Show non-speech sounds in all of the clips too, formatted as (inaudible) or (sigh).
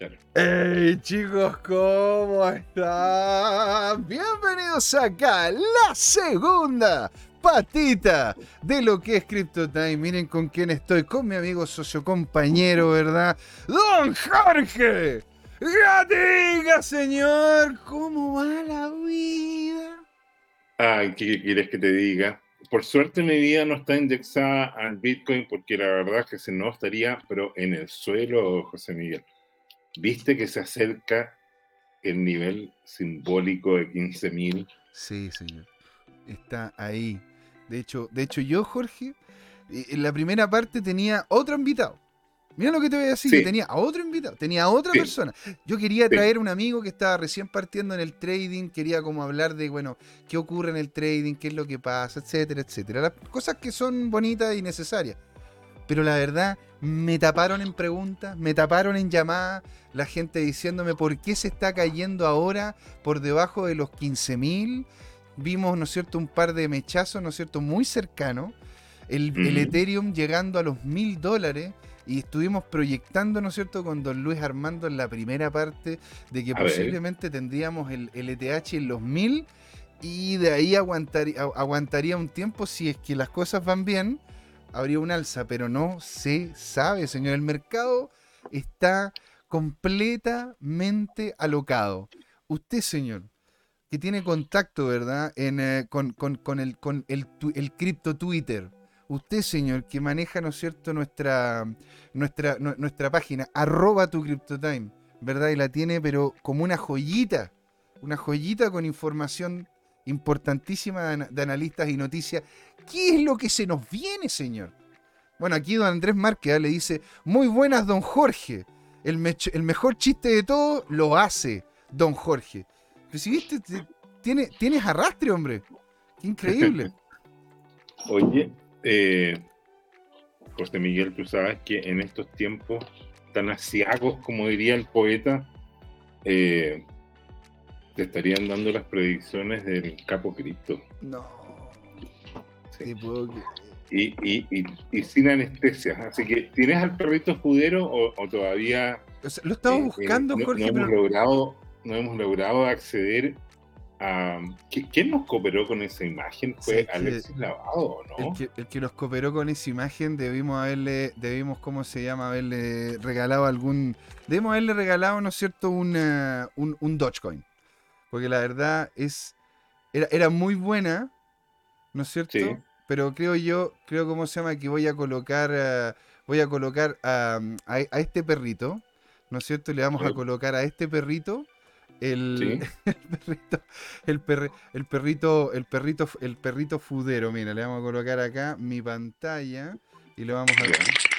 Hey chicos, ¿cómo están? Bienvenidos acá, la segunda patita de lo que es CryptoTime. Miren con quién estoy, con mi amigo socio compañero, ¿verdad? Don Jorge. Gatica, señor, ¿cómo va la vida? Ay, ¿qué quieres que te diga? Por suerte mi vida no está indexada al Bitcoin porque la verdad es que se no estaría, pero en el suelo, José Miguel. ¿Viste que se acerca el nivel simbólico de 15.000? Sí, señor. Está ahí. De hecho, de hecho yo, Jorge, eh, en la primera parte tenía otro invitado. Mira lo que te voy a decir, que tenía a otro invitado, tenía a otra persona. Yo quería traer a un amigo que estaba recién partiendo en el trading, quería como hablar de, bueno, qué ocurre en el trading, qué es lo que pasa, etcétera, etcétera. Las cosas que son bonitas y necesarias. Pero la verdad, me taparon en preguntas, me taparon en llamadas, la gente diciéndome por qué se está cayendo ahora por debajo de los 15.000. Vimos, ¿no es cierto?, un par de mechazos, ¿no es cierto?, muy cercanos. El, Ethereum llegando a los mil dólares y estuvimos proyectando, ¿no es cierto?, con don Luis Armando en la primera parte de que posiblemente tendríamos el, ETH en los mil y de ahí aguantaría, aguantaría un tiempo si es que las cosas van bien, habría un alza, pero no se sabe, señor. El mercado está completamente alocado. Usted, señor, que tiene contacto, ¿verdad? En, eh, con, el, con el, el cripto Twitter. Usted, señor, que maneja, ¿no es cierto?, nuestra, nuestra, nuestra página, arroba tu CryptoTime, ¿verdad? Y la tiene, pero como una joyita, una joyita con información importantísima de, analistas y noticias. ¿Qué es lo que se nos viene, señor? Bueno, aquí don Andrés Márquez le dice, muy buenas, don Jorge el, mejor chiste de todo lo hace Don Jorge. Pero si viste, tiene, tienes arrastre, hombre. Qué increíble. (laughs) Oye, eh, José Miguel, tú sabes que en estos tiempos tan asiagos, como diría el poeta, eh, te estarían dando las predicciones del capo cripto. No. Sí y, sin anestesia. Así que, ¿tienes al perrito escudero o, todavía... lo estamos eh, buscando, eh, Jorge. No, hemos logrado, no hemos logrado acceder a... ¿Quién nos cooperó con esa imagen? ¿Fue Alexis Lavado no? El que, nos cooperó con esa imagen debimos haberle, debimos, ¿cómo se llama? Haberle regalado algún... Debimos haberle regalado, ¿no es cierto? Un, un, un Dogecoin. Porque la verdad es... Era, era muy buena, ¿no es cierto? Sí pero creo yo, creo cómo se llama, que voy a colocar, eh, voy a colocar a, este perrito, ¿no es cierto? Le vamos a colocar a este perrito el, (laughs) perrito, el, el perrito, el perrito, el perrito fudero. Mira, le vamos a colocar acá mi pantalla y le vamos a. (laughs)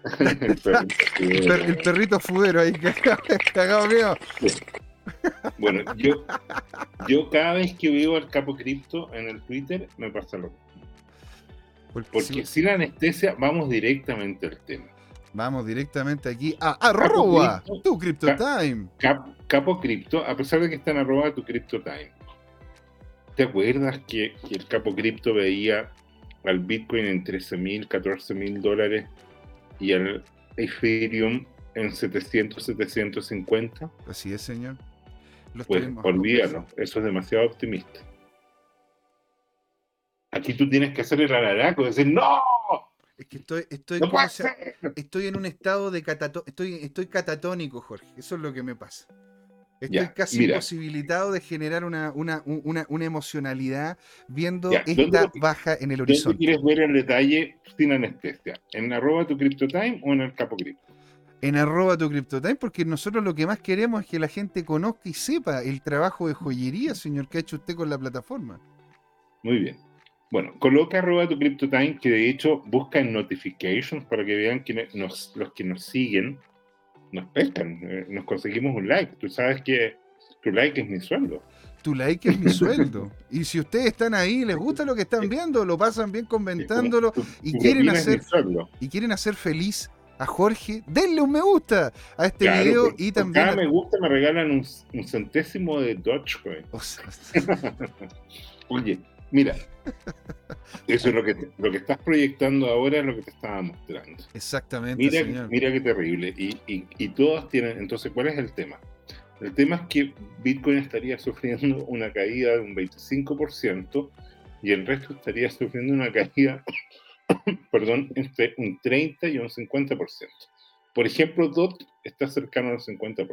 (laughs) el, perrito fudero ahí, cagado mío. Bueno, yo, yo cada vez que veo al capo cripto en el Twitter me pasa lo mismo. Porque, sin anestesia vamos directamente al tema. Vamos directamente aquí a arroba tu CryptoTime. capo Cripto, a pesar de que está en arroba tu CryptoTime. ¿Te acuerdas que, el Capo Cripto veía al Bitcoin en 13 mil, 14 mil dólares y al Ethereum en 700, 750? Así es, señor pues olvídalo, eso es demasiado optimista. Aquí tú tienes que hacer el alaraco, decir ¡No! Es que estoy, estoy, estoy en un estado de catato estoy, estoy catatónico, Jorge. Eso es lo que me pasa. Estoy casi imposibilitado de generar una, una, una, emocionalidad viendo esta baja en el horizonte. quieres ver el detalle sin anestesia? ¿En arroba tu CryptoTime o en el Capo Cripto? En arroba tu CryptoTime, porque nosotros lo que más queremos es que la gente conozca y sepa el trabajo de joyería, señor, que ha hecho usted con la plataforma. Muy bien. Bueno, coloca arroba tu CryptoTime, que de hecho busca en notifications para que vean que los que nos siguen nos pescan, eh, nos conseguimos un like. Tú sabes que tu like es mi sueldo. Tu like es mi (laughs) sueldo. Y si ustedes están ahí, les gusta lo que están viendo, lo pasan bien comentándolo y quieren hacer y quieren hacer feliz a Jorge, denle un me gusta a este video y también. Cada me gusta me regalan un, centésimo de Dogecoin. (laughs) Oye, Mira, eso es lo que, lo que estás proyectando ahora, es lo que te estaba mostrando. Exactamente. Mira, señor. mira qué terrible. Y, y, y todos tienen. Entonces, ¿cuál es el tema? El tema es que Bitcoin estaría sufriendo una caída de un 25% y el resto estaría sufriendo una caída, (coughs) perdón, entre un 30 y un 50%. Por ejemplo, DOT está cercano al 50%.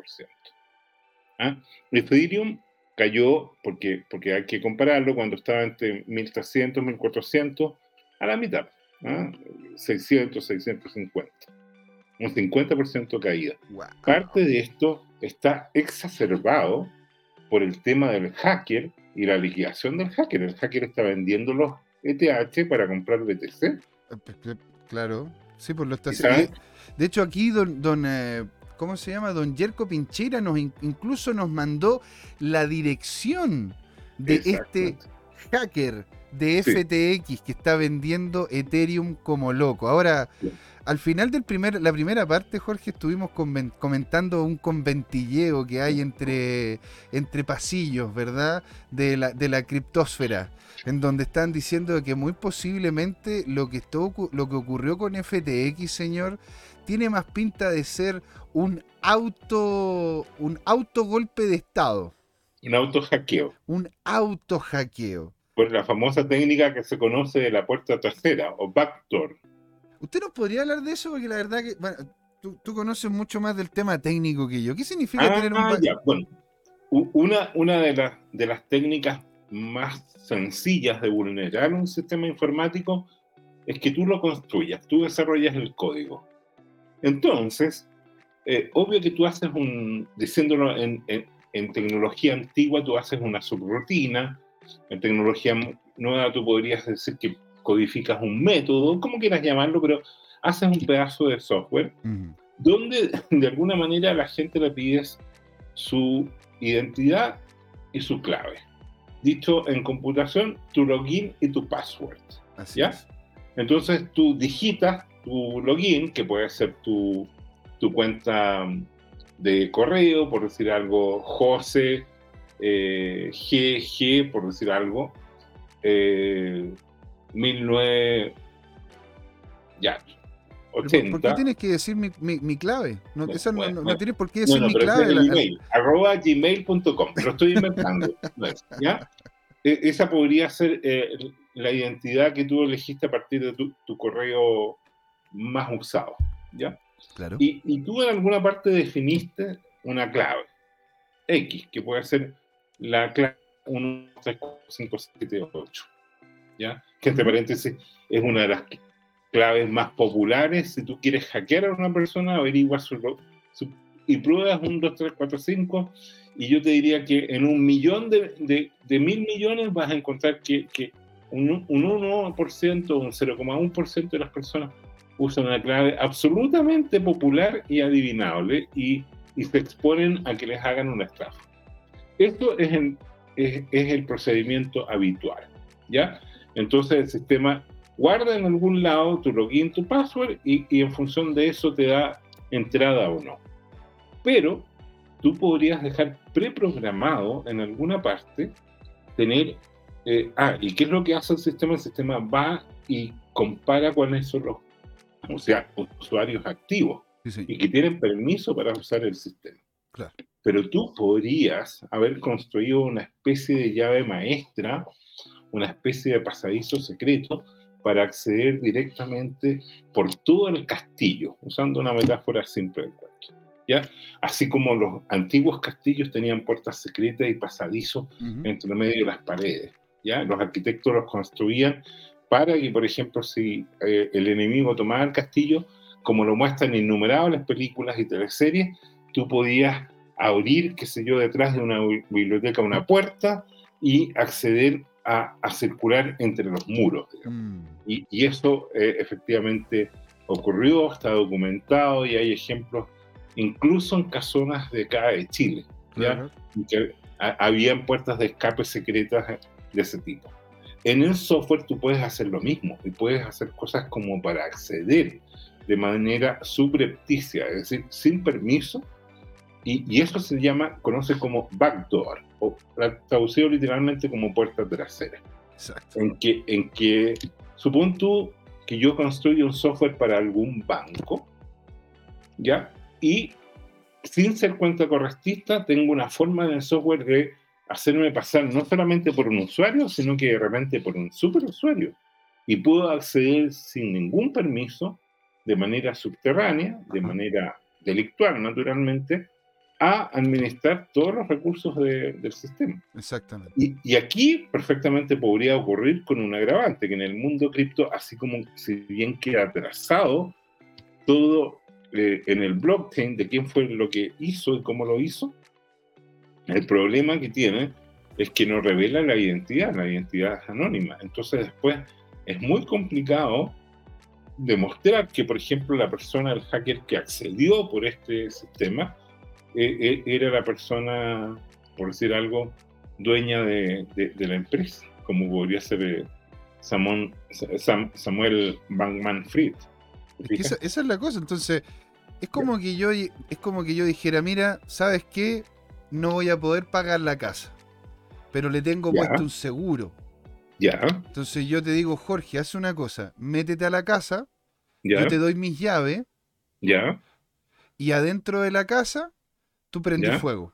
¿Ah? Ethereum cayó, porque, porque hay que compararlo, cuando estaba entre 1300 1400, a la mitad, ¿ah? 600, 650. Un 50% caída. Wow. Parte de esto está exacerbado por el tema del hacker y la liquidación del hacker. El hacker está vendiendo los ETH para comprar BTC. Claro, sí, pues lo está ¿Y haciendo. De hecho, aquí don, don eh, ¿cómo se llama? Don Yerko Pincheira nos in- incluso nos mandó la dirección de este hacker de Sí. FTX que está vendiendo Ethereum como loco. Ahora. Al final de primer, la primera parte, Jorge, estuvimos comentando un conventilleo que hay entre, entre pasillos, ¿verdad? De la, de la criptósfera, en donde están diciendo que muy posiblemente lo que, esto lo que ocurrió con FTX, señor, tiene más pinta de ser un auto, un autogolpe de Estado, Un auto hackeo. un auto hackeo. Por la famosa técnica que se conoce de la puerta trasera o backdoor. ¿Usted nos podría hablar de eso? Porque la verdad que, bueno, tú, tú conoces mucho más del tema técnico que yo. ¿Qué significa Ah, tener un... ya, bueno. Una, una de, las de las técnicas más sencillas de vulnerar un sistema informático es que tú lo construyas, tú desarrollas el código. Entonces, eh, obvio que tú haces un, diciéndolo en, en- en tecnología antigua, tú haces una subrutina, en tecnología nueva tú podrías decir que codificas un método, como quieras llamarlo, pero haces un pedazo de software donde de alguna manera a la gente le pides su identidad y su clave. Dicho en computación, tu login y tu password. Así ¿Ya? es. Entonces tú digitas tu login, que puede ser tu, tu cuenta de correo, por decir algo, José, eh, GG, por decir algo, eh, 19... Ya, Pero ¿Por, 80. por qué tienes que decir mi, mi- mi clave? No, Bueno, esa no- bueno, no, no tienes por qué decir mi clave. la- email, arroba gmail.com, lo estoy inventando. (laughs) ¿ya? E- Esa podría ser eh, la identidad que tú elegiste a partir de tu, tu correo más usado, ¿ya? Claro. Y, y tú en alguna parte definiste una clave, X, que puede ser la clave 1, 3, 4, 5, 7, 8, ¿ya? Que entre paréntesis es una de las claves más populares. Si tú quieres hackear a una persona, averigua su, su- y pruebas 1, 2, 3, 4, 5, y yo te diría que en un millón de, de, de mil millones vas a encontrar que, que un, un 1%, un 0,1% de las personas usan una clave absolutamente popular y adivinable y, y se exponen a que les hagan una estafa. Esto es, en- es, es el procedimiento habitual, ¿ya? Entonces el sistema guarda en algún lado tu login, tu password y, y en función de eso te da entrada o no. Pero tú podrías dejar preprogramado en alguna parte tener... eh, ah, ¿y qué es lo que hace el sistema? El sistema va y compara cuáles son los o sea, usuarios activos Sí, sí. y que tienen permiso para usar el sistema. Claro. Pero tú podrías haber construido una especie de llave maestra, una especie de pasadizo secreto para acceder directamente por todo el castillo, usando una metáfora simple del cuento. ¿ya? Así como los antiguos castillos tenían puertas secretas y pasadizos Ujú. entre medio de las paredes. ¿ya? Los arquitectos los construían para que, por ejemplo, si eh, el enemigo tomaba el castillo, como lo muestran innumerables películas y teleseries, tú podías abrir, qué sé yo, detrás de una bi- biblioteca una puerta y acceder a, a circular entre los muros. Mm. Y, y eso eh, efectivamente ocurrió, está documentado y hay ejemplos incluso en casonas de acá de Chile. ¿ya? Que ha- habían puertas de escape secretas de ese tipo. En el software tú puedes hacer lo mismo y puedes hacer cosas como para acceder de manera subrepticia, es decir, sin permiso, y, y eso se llama, conoce como backdoor, o tra- traducido literalmente como puerta trasera. Exacto. En que, en que supón tú que yo construyo un software para algún banco, ¿ya? Y sin ser cuenta correstista, tengo una forma en el software de hacerme pasar no solamente por un usuario, sino que de repente por un superusuario. Y puedo acceder sin ningún permiso, de manera subterránea, de manera delictual naturalmente, a administrar todos los recursos del sistema. Exactamente. Y, aquí perfectamente podría ocurrir con un agravante, que en el mundo cripto, así como si bien queda atrasado todo eh, en el blockchain de quién fue lo que hizo y cómo lo hizo, el problema que tiene es que no revela la identidad, la identidad es anónima. Entonces después es muy complicado demostrar que, por ejemplo, la persona, el hacker que accedió por este sistema, era la persona, por decir algo, dueña de, la empresa, como podría ser eh, Samuel, Samuel Bankman Fried. esa, es la cosa, entonces es como que yo es como que yo dijera, mira, ¿sabes qué? No voy a poder pagar la casa, pero le tengo puesto un seguro. Ya. Entonces yo te digo, Jorge, haz una cosa, métete a la casa, yo te doy mis llaves. Ya. Y adentro de la casa tú prendes fuego.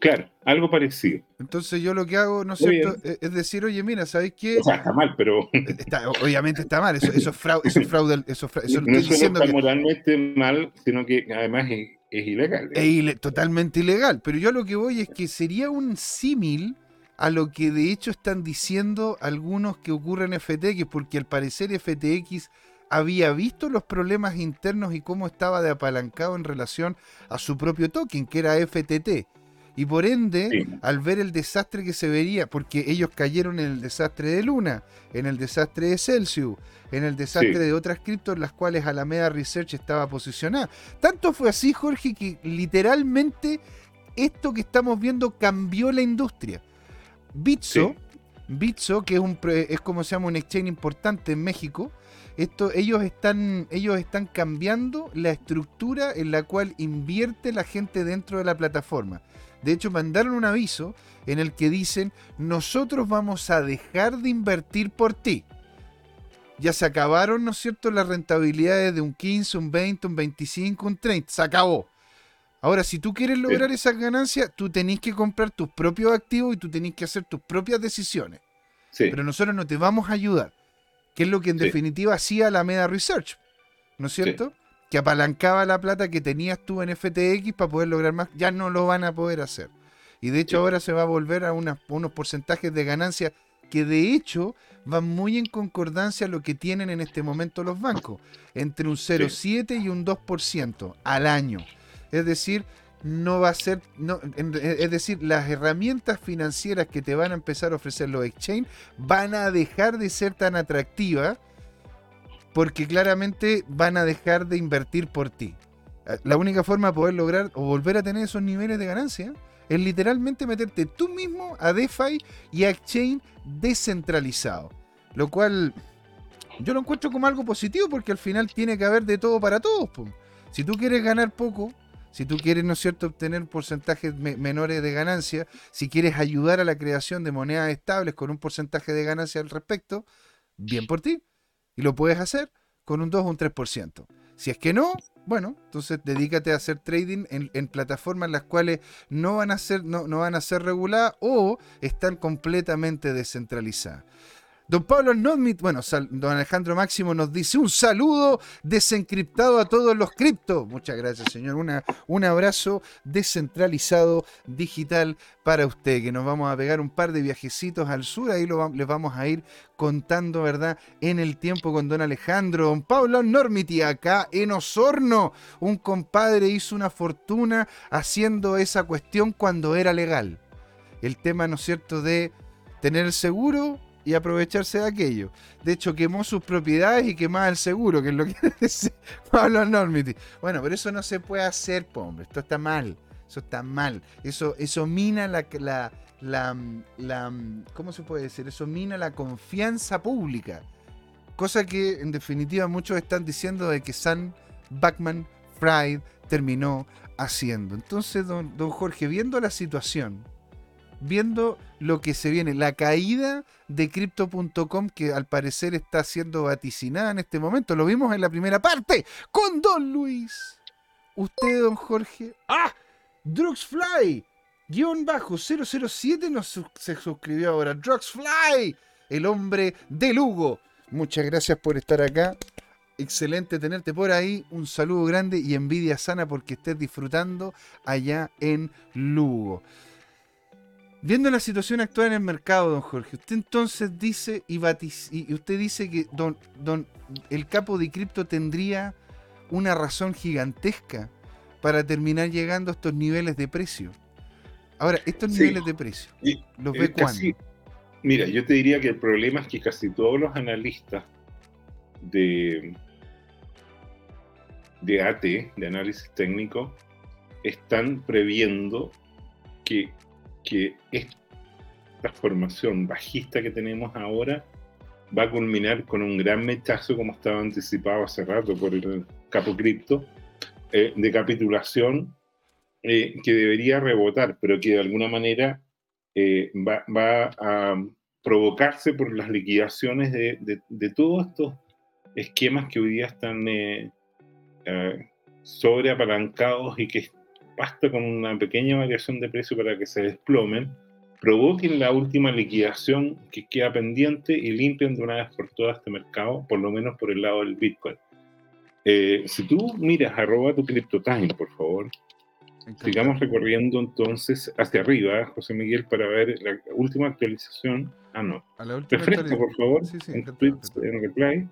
Claro, algo parecido. Entonces yo lo que hago, ¿no es cierto? Es decir, oye, mira, ¿sabéis qué? O sea, está mal, pero... (laughs) Obviamente está mal, eso, eso es (laughs) fraude, eso es fraude, eso, eso no, diciendo está moralmente mal, sino que además es, ilegal. Es totalmente ilegal, pero yo lo que voy es que sería un símil a lo que de hecho están diciendo algunos que ocurren en FTX, porque al parecer FTX había visto los problemas internos y cómo estaba de apalancado en relación a su propio token, que era FTT. Y por ende, al ver el desastre que se vería, porque ellos cayeron en el desastre de Luna, en el desastre de Celsius, en el desastre de otras criptos en las cuales Alameda Research estaba posicionada. Tanto fue así, Jorge, que literalmente esto que estamos viendo cambió la industria. Bitso, Bitso que es, un, es como se llama un exchange importante en México, esto, ellos, están, ellos están cambiando la estructura en la cual invierte la gente dentro de la plataforma. De hecho, mandaron un aviso en el que dicen, nosotros vamos a dejar de invertir por ti. Ya se acabaron, ¿no es cierto?, las rentabilidades de un 15, un 20, un 25, un 30. Se acabó. Ahora, si tú quieres lograr esas ganancias, tú tenés que comprar tus propios activos y tú tenés que hacer tus propias decisiones. Pero nosotros no te vamos a ayudar que es lo que en definitiva hacía la Meda Research, ¿no es cierto? Que apalancaba la plata que tenías tú en FTX para poder lograr más, ya no lo van a poder hacer. Y de hecho ahora se va a volver a unos porcentajes de ganancia que de hecho van muy en concordancia a lo que tienen en este momento los bancos, entre un 0,7 y un 2% al año. Es decir, no va a ser, no, es decir, las herramientas financieras que te van a empezar a ofrecer los exchange van a dejar de ser tan atractivas porque claramente van a dejar de invertir por ti. La única forma de poder lograr o volver a tener esos niveles de ganancia es literalmente meterte tú mismo a DeFi y a exchange descentralizado. Lo cual yo lo encuentro como algo positivo porque al final tiene que haber de todo para todos. Si tú quieres ganar poco, si tú quieres, ¿no es cierto?, obtener porcentajes menores de ganancia, si quieres ayudar a la creación de monedas estables con un porcentaje de ganancia al respecto, bien por ti. Y lo puedes hacer con un 2 o un 3%. Si es que no, bueno, entonces dedícate a hacer trading en, plataformas las cuales no van a ser, no, no van a ser reguladas o están completamente descentralizadas. Don Pablo Nodmit, bueno, don Alejandro Máximo nos dice un saludo desencriptado a todos los criptos. Muchas gracias, señor. Un abrazo descentralizado digital para usted, que nos vamos a pegar un par de viajecitos al sur, ahí les vamos a ir contando, ¿verdad? En el tiempo con don Alejandro. Don Pablo Normiti, acá en Osorno, un compadre hizo una fortuna haciendo esa cuestión cuando era legal. El tema, ¿no es cierto?, de tener seguro y aprovecharse de aquello. De hecho, quemó sus propiedades y quemaba el seguro, que es lo que (laughs) dice Pablo Normity. Bueno, pero eso no se puede hacer, hombre. Esto está mal. Eso está mal. Eso, eso mina la, la, la, la, ¿Cómo se puede decir? Eso mina la confianza pública. Cosa que, en definitiva, muchos están diciendo de que San Backman Fried terminó haciendo. Entonces, don, don Jorge, viendo la situación, viendo lo que se viene, la caída de crypto.com que al parecer está siendo vaticinada en este momento. Lo vimos en la primera parte con Don Luis. Usted, don Jorge. ¡Ah! Drugsfly, guion bajo 007 nos se suscribió ahora. Drugsfly, el hombre de Lugo. Muchas gracias por estar acá. Excelente tenerte por ahí. Un saludo grande y envidia sana porque estés disfrutando allá en Lugo. Viendo la situación actual en el mercado, don Jorge, usted entonces dice y, y usted dice que don, don, el capo de cripto tendría una razón gigantesca para terminar llegando a estos niveles de precio. Ahora, estos niveles de precio, ¿los ve cuándo? Mira, yo te diría que el problema es que casi todos los analistas de, de AT, de análisis técnico, están previendo que, que esta transformación bajista que tenemos ahora va a culminar con un gran mechazo, como estaba anticipado hace rato por el capo cripto, eh, de capitulación eh, que debería rebotar, pero que de alguna manera eh, va, va, a provocarse por las liquidaciones de, de, todos estos esquemas que hoy día están sobreapalancados y que basta con una pequeña variación de precio para que se desplomen, provoquen la última liquidación que queda pendiente y limpien de una vez por todas este mercado, por lo menos por el lado del Bitcoin. Eh, si tú miras arroba tu CryptoTime, por favor, sigamos recorriendo entonces hacia arriba, José Miguel, para ver la última actualización. Ah, no. A la última Refresca, por favor, en tweets en reply.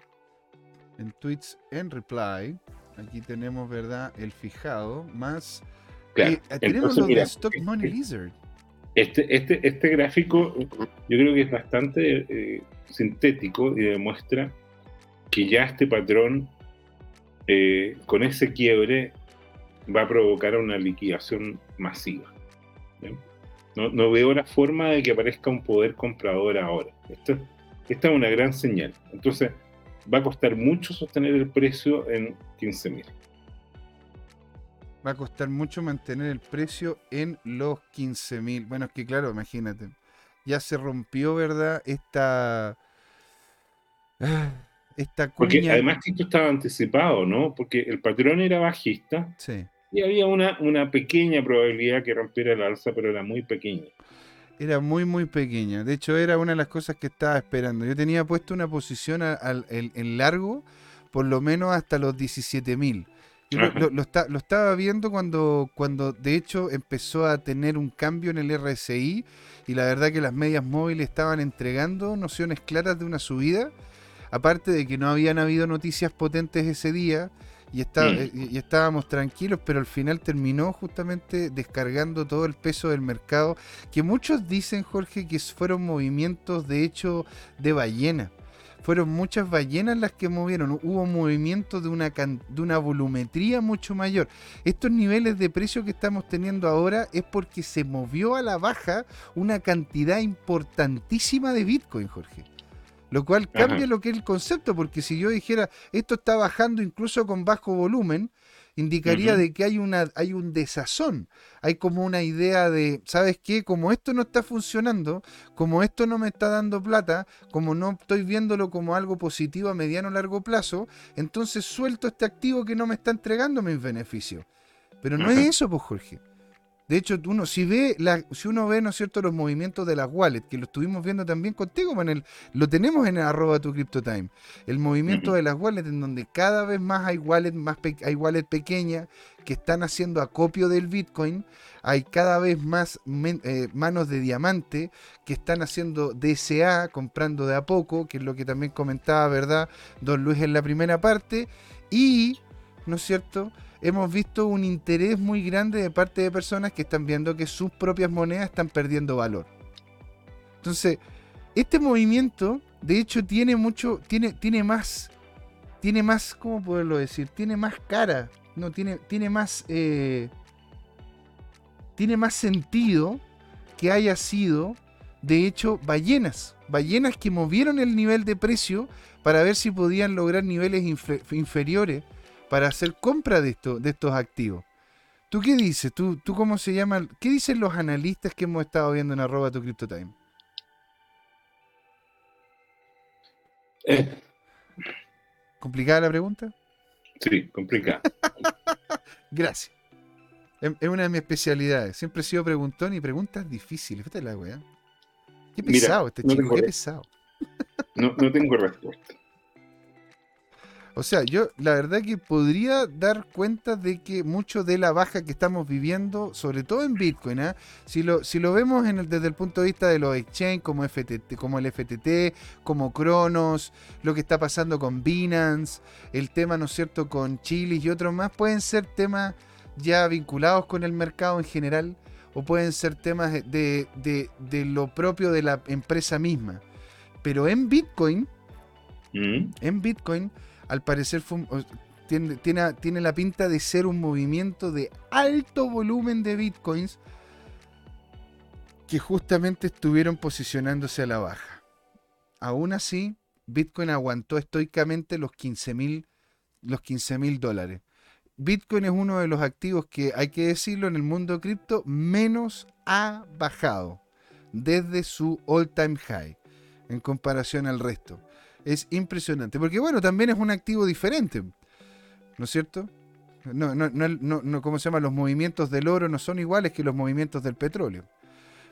En tweets en reply, aquí tenemos, ¿verdad? El fijado, más... Eh, tenemos lo de Stock Money Lizard. Este, este, este gráfico yo creo que es bastante eh, sintético y demuestra que ya este patrón eh, con ese quiebre va a provocar una liquidación masiva. No, veo la forma de que aparezca un poder comprador ahora. esta es una gran señal. Entonces, va a costar mucho sostener el precio en 15.000. Va a costar mucho mantener el precio en los 15.000. Bueno, es que claro, imagínate. Ya se rompió, ¿verdad? Esta... Ah, porque además esto estaba anticipado, ¿no? Porque el patrón era bajista sí. y había una, una pequeña probabilidad que rompiera el alza, pero era muy pequeña. Era muy, muy pequeña. De hecho, era una de las cosas que estaba esperando. Yo tenía puesto una posición al, en largo, por lo menos hasta los 17.000. Yo lo, lo, estaba viendo cuando, cuando de hecho empezó a tener un cambio en el RSI y la verdad que las medias móviles estaban entregando nociones claras de una subida aparte de que no habían habido noticias potentes ese día y, mm. eh, y, estábamos tranquilos, pero al final terminó justamente descargando todo el peso del mercado, que muchos dicen, Jorge, que fueron movimientos de hecho de ballena. Fueron muchas ballenas las que movieron, hubo movimientos de una, de una volumetría mucho mayor. Estos niveles de precio que estamos teniendo ahora es porque se movió a la baja una cantidad importantísima de Bitcoin, Jorge. Lo cual cambia lo que es el concepto, porque si yo dijera esto está bajando incluso con bajo volumen, indicaría de que hay una hay un desazón, hay como una idea de, ¿sabes qué? Como esto no está funcionando, como esto no me está dando plata, como no estoy viéndolo como algo positivo a mediano o largo plazo, entonces suelto este activo que no me está entregando mis beneficios. Pero no es eso, pues Jorge. De hecho, uno, si ve la, si uno ve, ¿no es cierto?, los movimientos de las wallets, que lo estuvimos viendo también contigo, Manel, lo tenemos en el arroba tu CryptoTime. El movimiento de las wallets, en donde cada vez más hay wallets, más hay wallets pequeñas que están haciendo acopio del Bitcoin. Hay cada vez más eh, manos de diamante que están haciendo DSA, comprando de a poco, que es lo que también comentaba, ¿verdad? Don Luis en la primera parte. Y, ¿no es cierto?, hemos visto un interés muy grande de parte de personas que están viendo que sus propias monedas están perdiendo valor. Entonces, este movimiento, de hecho, tiene mucho, tiene, tiene más, tiene más, ¿cómo poderlo decir? Tiene más cara, no, tiene, tiene más, eh, tiene más sentido que haya sido, de hecho, ballenas, ballenas que movieron el nivel de precio para ver si podían lograr niveles inferiores para hacer compra de, esto, de estos activos. ¿Tú qué dices? ¿Tú, ¿Tú cómo se llama? ¿Qué dicen los analistas que hemos estado viendo en arroba tu CryptoTime? Eh. ¿Complicada la pregunta? Sí, complicada. (laughs) Gracias. Es una de mis especialidades. Siempre he sido preguntón y preguntas difíciles. Fíjate la weá. Qué pesado este chico, qué pesado. No, no tengo respuesta. O sea, yo la verdad que podría dar cuenta de que mucho de la baja que estamos viviendo, sobre todo en Bitcoin, ¿eh? si, lo, si lo vemos en el, desde el punto de vista de los exchange como, FTT, como el FTT, como Cronos, lo que está pasando con Binance, el tema, ¿no es cierto?, con Chile y otros más, pueden ser temas ya vinculados con el mercado en general o pueden ser temas de, de, de lo propio de la empresa misma. Pero en Bitcoin, mm. en Bitcoin, al parecer tiene, tiene, la pinta de ser un movimiento de alto volumen de bitcoins que justamente estuvieron posicionándose a la baja. Aún así, Bitcoin aguantó estoicamente los 15 mil los dólares. Bitcoin es uno de los activos que, hay que decirlo, en el mundo cripto menos ha bajado desde su all-time high en comparación al resto es impresionante. Porque bueno, también es un activo diferente, ¿no es cierto? No, no, no, no, ¿cómo se llama? Los movimientos del oro no son iguales que los movimientos del petróleo.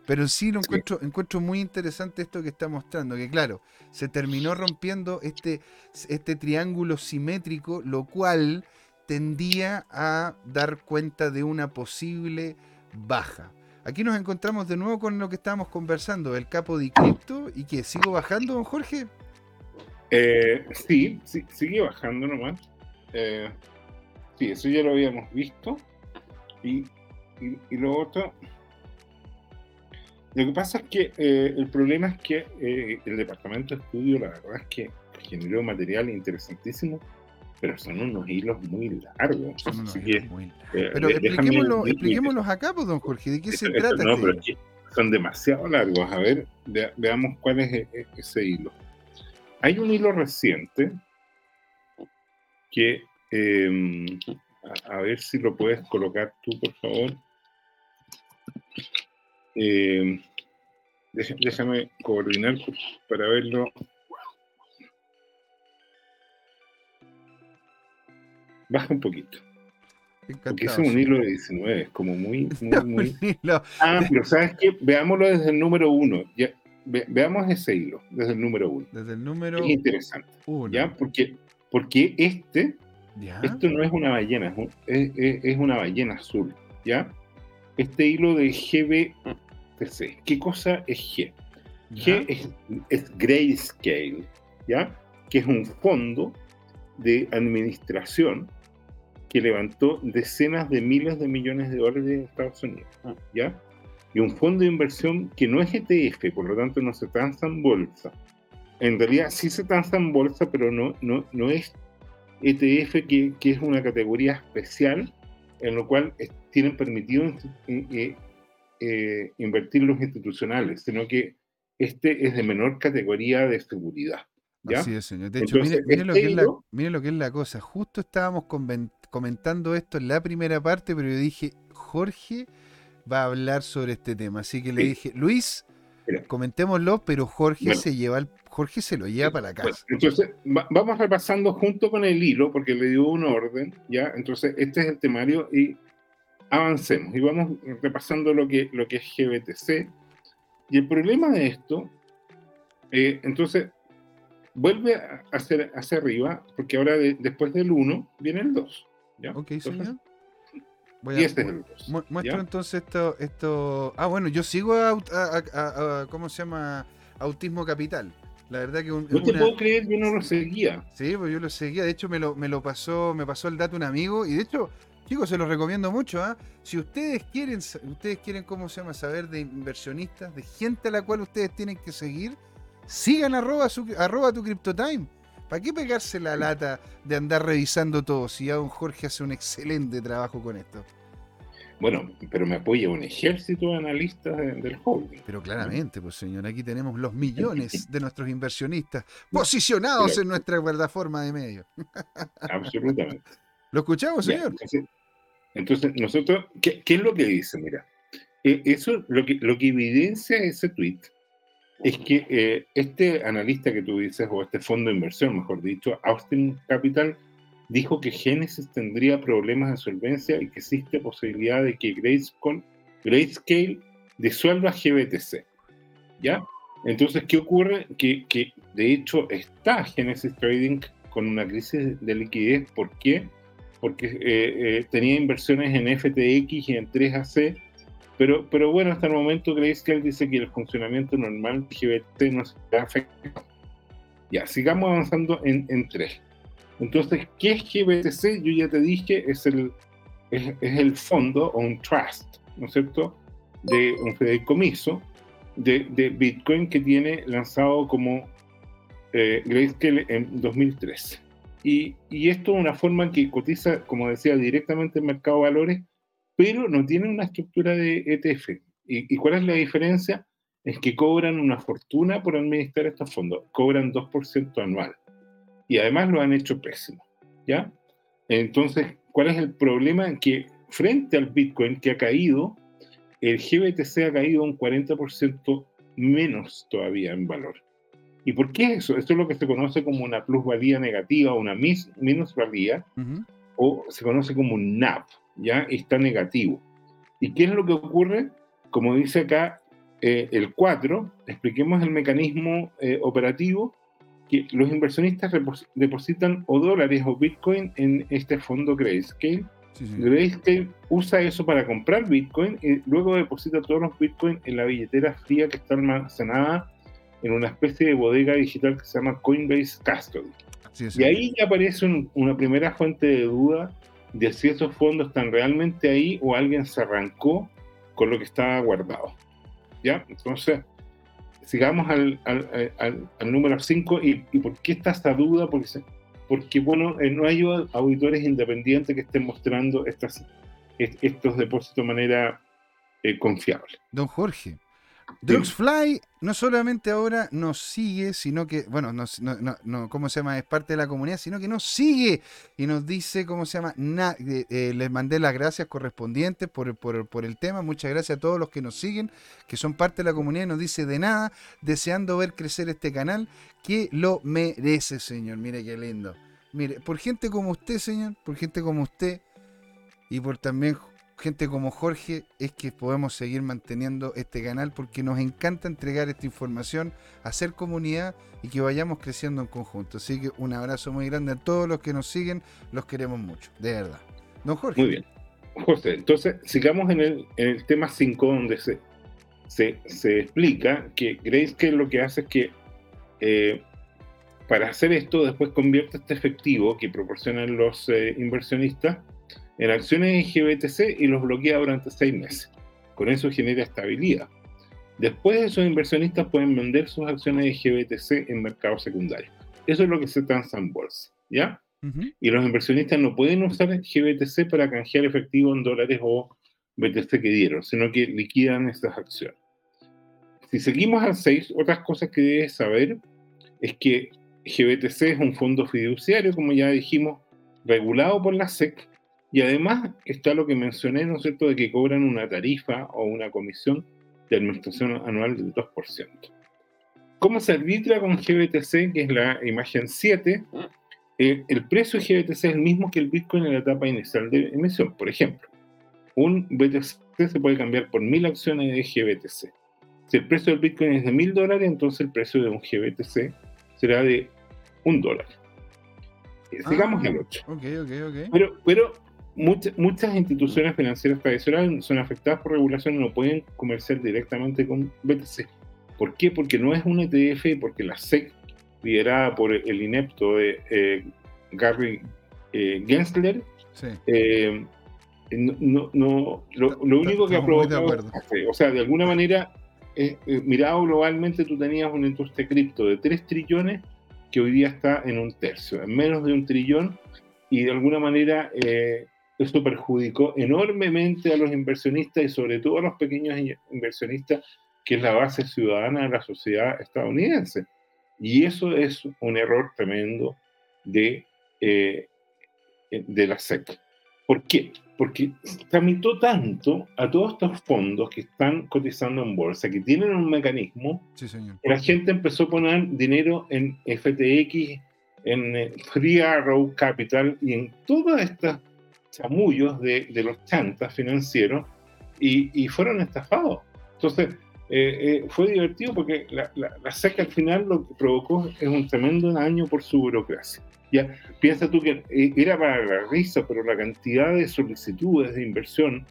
Pero sí lo encuentro, encuentro muy interesante esto que está mostrando, que claro, se terminó rompiendo este, este triángulo simétrico, lo cual tendía a dar cuenta de una posible baja. Aquí nos encontramos de nuevo con lo que estábamos conversando, el capo de cripto, y que sigo bajando, don Jorge. Eh, sí, sí, sigue bajando nomás. Eh, sí, eso ya lo habíamos visto. Y, y, lo otro. Lo que pasa es que eh, el problema es que eh, el departamento de estudio, la verdad es que generó material interesantísimo, pero son unos hilos muy largos. pero expliquémoslos acá, pues, don Jorge, ¿de qué se trata? No, pero son demasiado largos. A ver, veamos cuál es e, e, ese hilo. Hay un hilo reciente que, em, a, ver si lo puedes colocar tú, por favor. Em, déjame coordinar para verlo. Baja un poquito. Porque (laughs) es un hilo de 19, es como muy, muy, muy... Ah, pero ¿sabes qué? Veámoslo desde el número 1. Ya, veamos ese hilo, desde el número uno. Desde el número es interesante. ¿Ya? Porque, porque este, esto no es una ballena, es, una ballena azul. ¿Ya? Este hilo de GBTC. ¿Qué cosa es G? G es, es Grayscale, ¿ya? Que es un fondo de administración que levantó decenas de miles de millones de dólares de Estados Unidos, ¿ya? Y un fondo de inversión que no es ETF, por lo tanto no se transa en bolsa. En realidad sí se transa en bolsa, pero no, no, no es ETF que, que es una categoría especial en lo cual tienen permitido eh, eh, invertir los institucionales, sino que este es de menor categoría de seguridad. ¿ya? Así es, señor. De hecho, mire, lo que es la, mire, lo que es la, cosa. Justo estábamos comentando esto en la primera parte, pero yo dije, Jorge va a hablar sobre este tema. Así que le dije, Luis, comentémoslo, pero Jorge se lleva el, Jorge se lo lleva para la casa. entonces, vamos repasando junto con el hilo, porque le dio un orden, ¿ya? Entonces, este es el temario y avancemos. Y vamos repasando lo que, lo que es GBTC. Y el problema de esto, eh, entonces, vuelve a hacer hacia arriba, porque ahora después del 1 viene el 2. ¿ya? Ok, señor. Voy a, este muestro entonces esto, esto. Ah, bueno, yo sigo a, ¿cómo se llama? Autismo Capital. La verdad que un, no te puedo creer, yo no lo seguía. Sí, pues yo lo seguía. De hecho, me lo, me lo pasó, me pasó el dato un amigo. Y de hecho, chicos, se los recomiendo mucho. ¿ah? Si ustedes quieren, ustedes quieren, ¿cómo se llama? Saber de inversionistas, de gente a la cual ustedes tienen que seguir, sigan arroba, su, arroba tu CryptoTime. ¿Para qué pegarse la lata de andar revisando todo si ya don Jorge hace un excelente trabajo con esto? Bueno, pero me apoya un ejército de analistas del holding. Pero claramente, pues señor, aquí tenemos los millones (laughs) de nuestros inversionistas posicionados en nuestra plataforma de medios. (laughs) Absolutamente. ¿Lo escuchamos, señor? Entonces, nosotros, ¿qué, es lo que dice? Mira, eh, eso lo que, lo que evidencia ese tweet es que eh, este analista que tú dices, o este fondo de inversión, mejor dicho, Austin Capital, dijo que Genesis tendría problemas de solvencia y que existe posibilidad de que Grayscale, Grayscale disuelva GBTC. ¿Ya? Entonces, ¿qué ocurre? Que, de hecho está Genesis Trading con una crisis de liquidez. ¿Por qué? Porque eh, eh, tenía inversiones en FTX y en 3AC, pero, pero bueno, hasta el momento Grayscale dice que el funcionamiento normal de GBT no se afectado. Ya, sigamos avanzando en, en 3. Entonces, ¿qué es GBTC? Yo ya te dije, es el, es, el fondo o un trust, ¿no es cierto? De un fideicomiso de, de Bitcoin que tiene lanzado como eh, Grayscale en 2013. Y, y, esto es una forma que cotiza, como decía, directamente en mercado de valores, pero no tiene una estructura de ETF. ¿Y, ¿Y, cuál es la diferencia? Es que cobran una fortuna por administrar estos fondos, cobran 2% anual y además lo han hecho pésimo. ¿Ya? Entonces, ¿cuál es el problema? Que frente al Bitcoin que ha caído, el GBTC ha caído un 40% menos todavía en valor. ¿Y por qué eso? Esto es lo que se conoce como una plusvalía negativa una minusvalía, o se conoce como un NAV, ¿ya? Está negativo. ¿Y qué es lo que ocurre? Como dice acá eh, el 4, expliquemos el mecanismo eh, operativo que los inversionistas depositan o dólares o Bitcoin en este fondo Grayscale. Grayscale usa eso para comprar Bitcoin y luego deposita todos los Bitcoin en la billetera fría que está almacenada en una especie de bodega digital que se llama Coinbase Custody. y ahí ya aparece una primera fuente de duda de si esos fondos están realmente ahí o alguien se arrancó con lo que estaba guardado. ¿Ya? Entonces, sigamos al, número 5 y, por qué está esta duda, porque, porque bueno, eh, no hay auditores independientes que estén mostrando estas, estos depósitos de manera eh, confiable. Don Jorge, Drugsfly no solamente ahora nos sigue, sino que, bueno, no, no, no, ¿cómo se llama? Es parte de la comunidad, sino que nos sigue y nos dice, ¿cómo se llama? Eh, les mandé las gracias correspondientes por, por, el tema. Muchas gracias a todos los que nos siguen, que son parte de la comunidad y nos dice de nada, deseando ver crecer este canal, que lo merece, señor. Mire qué lindo. Mire, por gente como usted, señor, por gente como usted y por también gente como Jorge es que podemos seguir manteniendo este canal porque nos encanta entregar esta información, hacer comunidad y que vayamos creciendo en conjunto. Así que un abrazo muy grande a todos los que nos siguen, los queremos mucho, de verdad. Don Jorge. Muy bien. José, entonces sigamos en el, tema 5 donde se, explica que Grayscale lo que hace es que eh, para hacer esto después convierte este efectivo que proporcionan los eh, inversionistas en acciones GBTC y los bloquea durante seis meses. Con eso genera estabilidad. Después esos inversionistas pueden vender sus acciones de GBTC en mercado secundario. Eso es lo que se transa en bolsa, ¿ya? Y los inversionistas no pueden usar GBTC para canjear efectivo en dólares o BTC que dieron, sino que liquidan estas acciones. Si seguimos al 6, otras cosas que debes saber es que GBTC es un fondo fiduciario, como ya dijimos, regulado por la SEC y además está lo que mencioné, ¿no es cierto?, de que cobran una tarifa o una comisión de administración anual del 2%. ¿Cómo se arbitra con GBTC, que es la imagen 7? Eh, el precio de GBTC es el mismo que el Bitcoin en la etapa inicial de emisión. Por ejemplo, un BTC se puede cambiar por mil acciones de GBTC. Si el precio del Bitcoin es de mil dólares, entonces el precio de un GBTC será de un dólar. Eh, sigamos el 8. Okay, okay, okay. Pero, pero muchas instituciones financieras tradicionales son afectadas por regulación y no pueden comerciar directamente con BTC. ¿Por qué? Porque no es un ETF y porque la SEC, liderada por el inepto de eh, Gary eh, Gensler, eh, no, no, lo, único que ha provocado, o sea, de alguna manera, mirado globalmente, tú tenías un industria cripto de 3 trillones que hoy día está en un tercio, en menos de un trillón, y de alguna manera esto perjudicó enormemente a los inversionistas y sobre todo a los pequeños inversionistas, que es la base ciudadana de la sociedad estadounidense. Y eso es un error tremendo de, eh, de la SEC. ¿Por qué? Porque tramitó tanto a todos estos fondos que están cotizando en bolsa, que tienen un mecanismo, que la gente empezó a poner dinero en FTX, en eh, Free Arrow Capital y en todas estas chamullos de, de los chantas financieros y, fueron estafados. Entonces, eh, eh, fue divertido porque la, la, la SEC al final lo que provocó es un tremendo daño por su burocracia. Ya, piensa tú que eh, era para la risa, pero la cantidad de solicitudes de inversión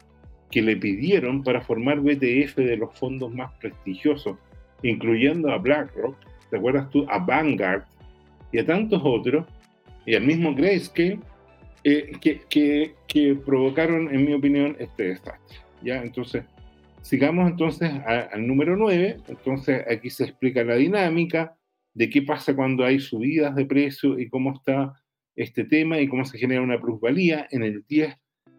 que le pidieron para formar BTF de los fondos más prestigiosos, incluyendo a BlackRock, ¿te acuerdas tú? A Vanguard y a tantos otros, y al mismo Grayscale, eh, que, que, que, provocaron, en mi opinión, este desastre. ¿ya? Entonces, sigamos entonces al número 9, entonces aquí se explica la dinámica, de qué pasa cuando hay subidas de precio y cómo está este tema y cómo se genera una plusvalía. En el 10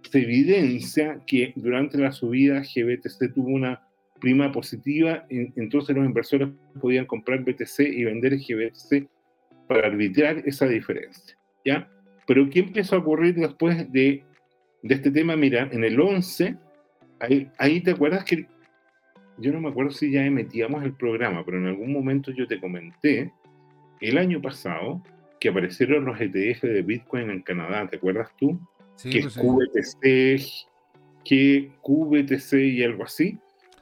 se evidencia que durante la subida GBTC tuvo una prima positiva, entonces los inversores podían comprar BTC y vender GBTC para arbitrar esa diferencia. ¿ya? Pero ¿qué empezó a ocurrir después de, de este tema? Mira, en el 11, ahí, ahí te acuerdas que yo no me acuerdo si ya emitíamos el programa, pero en algún momento yo te comenté el año pasado que aparecieron los ETF de Bitcoin en Canadá, ¿te acuerdas tú? Sí, que es QBTC, que QBTC y algo así.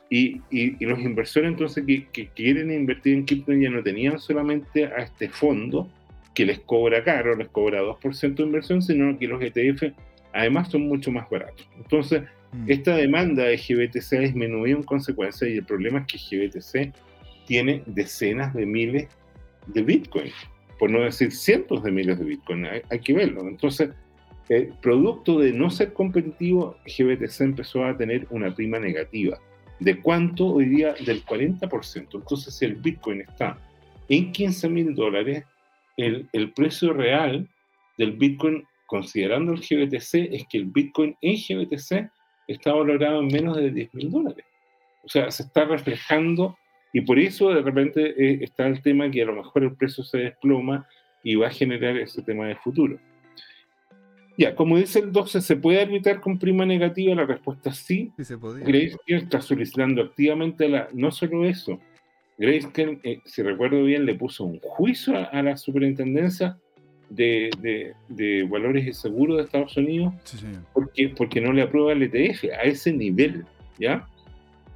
Y, y, los inversores entonces que, que, quieren invertir en cripto ya no tenían solamente a este fondo que les cobra caro, les cobra 2% de inversión, sino que los ETF además son mucho más baratos. Entonces, Mm. Esta demanda de GBTC ha disminuido en consecuencia y el problema es que GBTC tiene decenas de miles de Bitcoin, por no decir cientos de miles de Bitcoin, hay, que verlo. Entonces, el producto de no ser competitivo, GBTC empezó a tener una prima negativa. ¿De cuánto? Hoy día del 40%. Entonces, si el Bitcoin está en 15 mil dólares, el, el precio real del Bitcoin, considerando el GBTC, es que el Bitcoin en GBTC está valorado en menos de 10 mil dólares. O sea, se está reflejando y por eso de repente eh, está el tema que a lo mejor el precio se desploma y va a generar ese tema de futuro. Ya, como dice el 12, ¿se puede arbitrar con prima negativa? La respuesta es sí. Sí se podía. Grayscale está solicitando activamente la... No solo eso, Grayscale, eh, si recuerdo bien, le puso un juicio a, a la superintendencia de, de, valores y seguros de Estados Unidos porque, porque no le aprueba el ETF a ese nivel, ¿ya?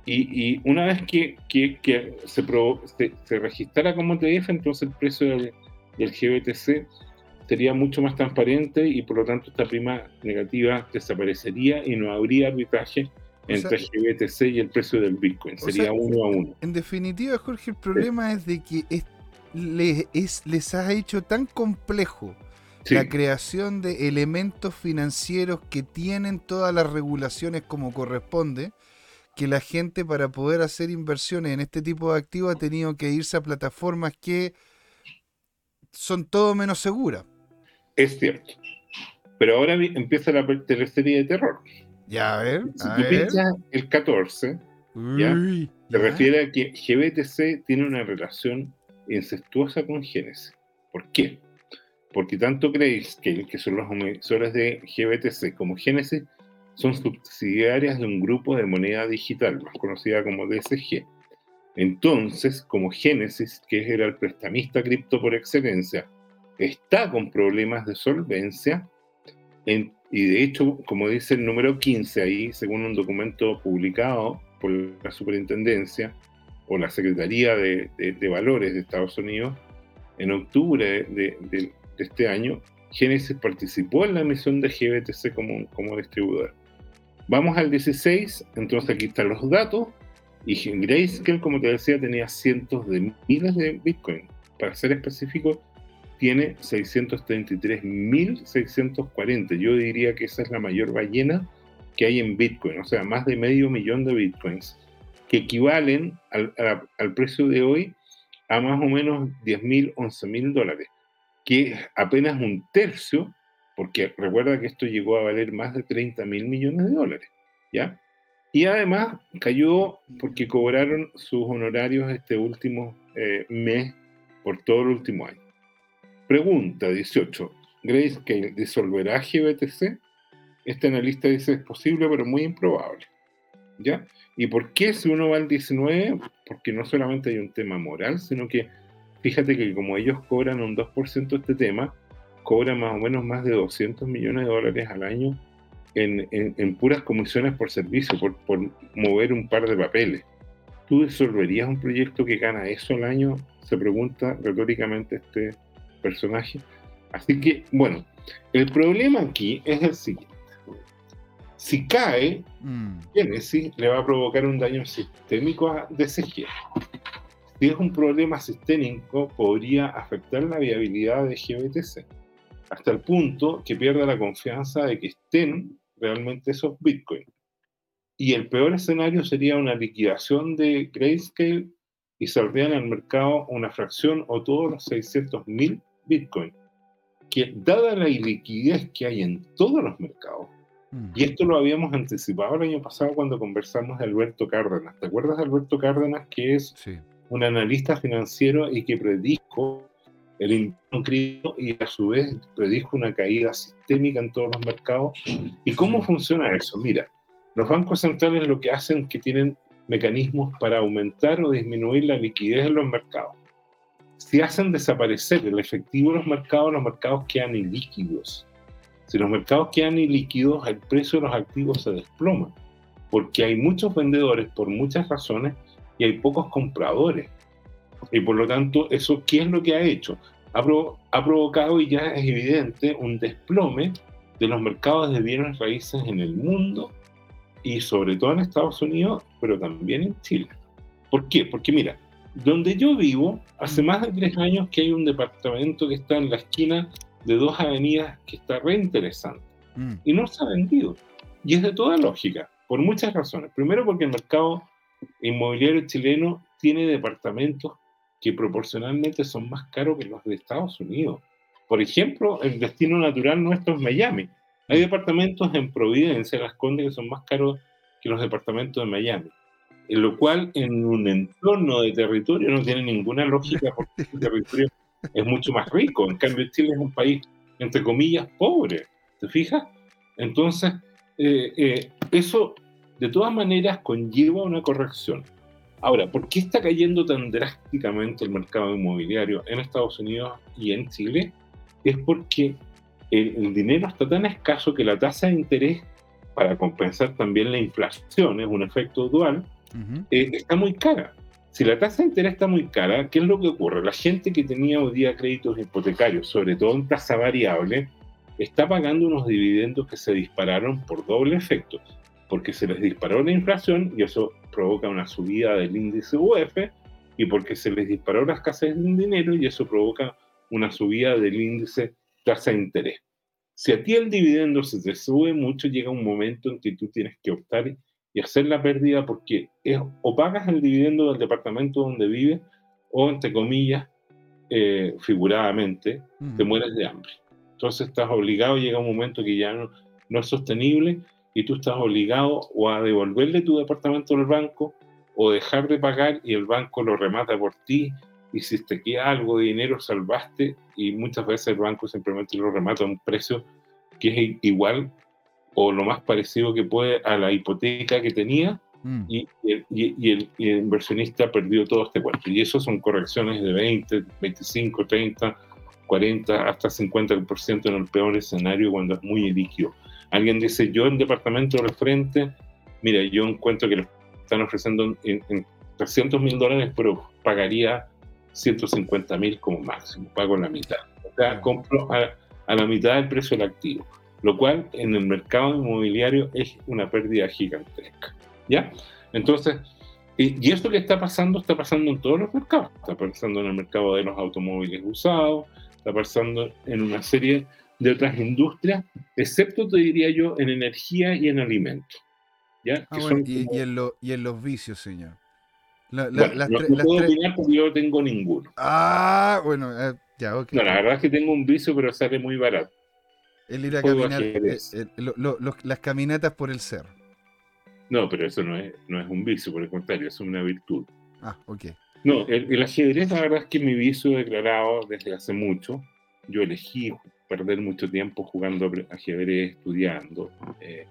Y, y una vez que, que, que se, se, se, registrara como ETF, entonces el precio del, del, GBTC sería mucho más transparente y por lo tanto esta prima negativa desaparecería y no habría arbitraje entre el GBTC y el precio del Bitcoin. Sería uno a uno. En definitiva, Jorge, el problema es de que les, es, les hecho tan complejo la creación de elementos financieros que tienen todas las regulaciones como corresponde, que la gente para poder hacer inversiones en este tipo de activos ha tenido que irse a plataformas que son todo menos seguras. Es cierto. Pero ahora empieza la teleserie de terror. Ya, a ver. Si tú el 14, ¿ya? se refiere a que GBTC tiene una relación incestuosa con Génesis. ¿Por qué? Porque tanto Grayscale, que son los emisores de GBTC, como Génesis, son subsidiarias de un grupo de moneda digital, más conocida como DSG. Entonces, como Génesis, que era el prestamista cripto por excelencia, está con problemas de solvencia, y de hecho, como dice el número 15 ahí, según un documento publicado por la superintendencia, o la Secretaría de, Valores de Estados Unidos, en octubre de, este año, Genesis participó en la emisión de GBTC como, como distribuidor. Vamos al 16, entonces aquí están los datos, y Grayscale, como te decía, tenía cientos de miles de Bitcoin. Para ser específico, tiene 633.640. Yo diría que esa es la mayor ballena que hay en Bitcoin, o sea, más de medio millón de Bitcoins que equivalen al, al precio de hoy a más o menos 10 mil, 11 mil dólares, que es apenas un tercio, porque recuerda que esto llegó a valer más de 30 mil millones de dólares, ¿ya? Y además cayó porque cobraron sus honorarios este último eh, mes por todo el último año. Pregunta 18. ¿Grayscale disolverá GBTC? este analista dice es posible, pero muy improbable. ¿Ya? ¿Y por qué si uno va al 19? Porque no solamente hay un tema moral, sino que fíjate que como ellos cobran un 2% este tema, cobran más o menos más de 200 millones de dólares al año en, puras comisiones por servicio, por, por, mover un par de papeles. ¿Tú disolverías un proyecto que gana eso al año? Se pregunta retóricamente este personaje. Así que, bueno, el problema aquí es el siguiente. Si cae, mm. Genesis le va a provocar un daño sistémico a DCG. Si es un problema sistémico, podría afectar la viabilidad de GBTC, hasta el punto que pierda la confianza de que estén realmente esos Bitcoin. Y el peor escenario sería una liquidación de Grayscale y saldría en el mercado una fracción o todos los 600.000 Bitcoin. Que dada la iliquidez que hay en todos los mercados, mm. y esto lo habíamos anticipado el año pasado cuando conversamos de Alberto Cárdenas. ¿Te acuerdas de Alberto Cárdenas, que es un analista financiero y que predijo el invierno y a su vez predijo una caída sistémica en todos los mercados. ¿Y cómo funciona eso? Mira, los bancos centrales lo que hacen es que tienen mecanismos para aumentar o disminuir la liquidez en los mercados. Si hacen desaparecer el efectivo de los mercados, los mercados quedan ilíquidos. Si los mercados quedan ilíquidos, el precio de los activos se desploma, porque hay muchos vendedores por muchas razones y hay pocos compradores. Y por lo tanto, ¿eso qué es lo que ha hecho? Ha, ha provocado, y ya es evidente, un desplome de los mercados de bienes raíces en el mundo y sobre todo en Estados Unidos, pero también en Chile. ¿Por qué? Porque mira, donde yo vivo, hace más de tres años que hay un departamento que está en la esquina de dos avenidas que está reinteresante mm. y no se ha vendido. Y es de toda lógica, por muchas razones. Primero porque el mercado inmobiliario chileno tiene departamentos que proporcionalmente son más caros que los de Estados Unidos. Por ejemplo, el destino natural nuestro es Miami. Hay departamentos en Providencia, Las Condes, que son más caros que los departamentos de Miami. En lo cual, en un entorno de territorio no tiene ninguna lógica porque (laughs) el territorio es mucho más rico. En cambio, Chile es un país, entre comillas, pobre. ¿Te fijas? Entonces, eh, eh, eso de todas maneras conlleva una corrección. Ahora, ¿por qué está cayendo tan drásticamente el mercado inmobiliario en Estados Unidos y en Chile? Es porque el, dinero está tan escaso que la tasa de interés, para compensar también la inflación, es un efecto dual, eh, está muy cara. Si la tasa de interés está muy cara, ¿qué es lo que ocurre? La gente que tenía hoy día créditos hipotecarios, sobre todo en tasa variable, está pagando unos dividendos que se dispararon por doble efecto porque se les disparó la inflación y eso provoca una subida del índice UF, y porque se les disparó la escasez de dinero y eso provoca una subida del índice tasa de interés. Si a ti el dividendo se te sube mucho, llega un momento en que tú tienes que optar y hacer la pérdida porque es, o pagas el dividendo del departamento donde vives o, entre comillas, eh, figuradamente, te mueres de hambre. Entonces estás obligado, llega un momento que ya no, no es sostenible y tú estás obligado o a devolverle tu departamento al banco o dejar de pagar y el banco lo remata por ti y si te queda algo de dinero salvaste y muchas veces el banco simplemente lo remata a un precio que es igual o lo más parecido que puede a la hipoteca que tenía mm. y, y, el, inversionista perdió todo este cuento. Y eso son correcciones de 20, 25, 30, 40, hasta 50% en el peor escenario cuando es muy líquido. Alguien dice, yo en departamento del frente, mira, yo encuentro que lo están ofreciendo en, 300 mil dólares, pero pagaría 150 mil como máximo, pago la mitad. O sea, compro a, la mitad del precio del activo, lo cual en el mercado inmobiliario es una pérdida gigantesca. ¿Ya? Entonces, y, y esto que está pasando, está pasando en todos los mercados. Está pasando en el mercado de los automóviles usados, está pasando en una serie de otras industrias, excepto, te diría yo, en energía y en alimentos. ¿ya? Ah, y, en los vicios, señor. No, puedo opinar porque yo no tengo ninguno. Ah, bueno, eh, ya, ok. No, la verdad es que tengo un vicio, pero sale muy barato. El ir a caminar, eh, eh, las caminatas por el cerro. No, pero eso no es, no es un vicio, por el contrario, es una virtud. Ah, ok. No, el, el ajedrez, la verdad es que mi vicio declarado desde hace mucho. Yo elegí perder mucho tiempo jugando ajedrez, estudiando. Eh,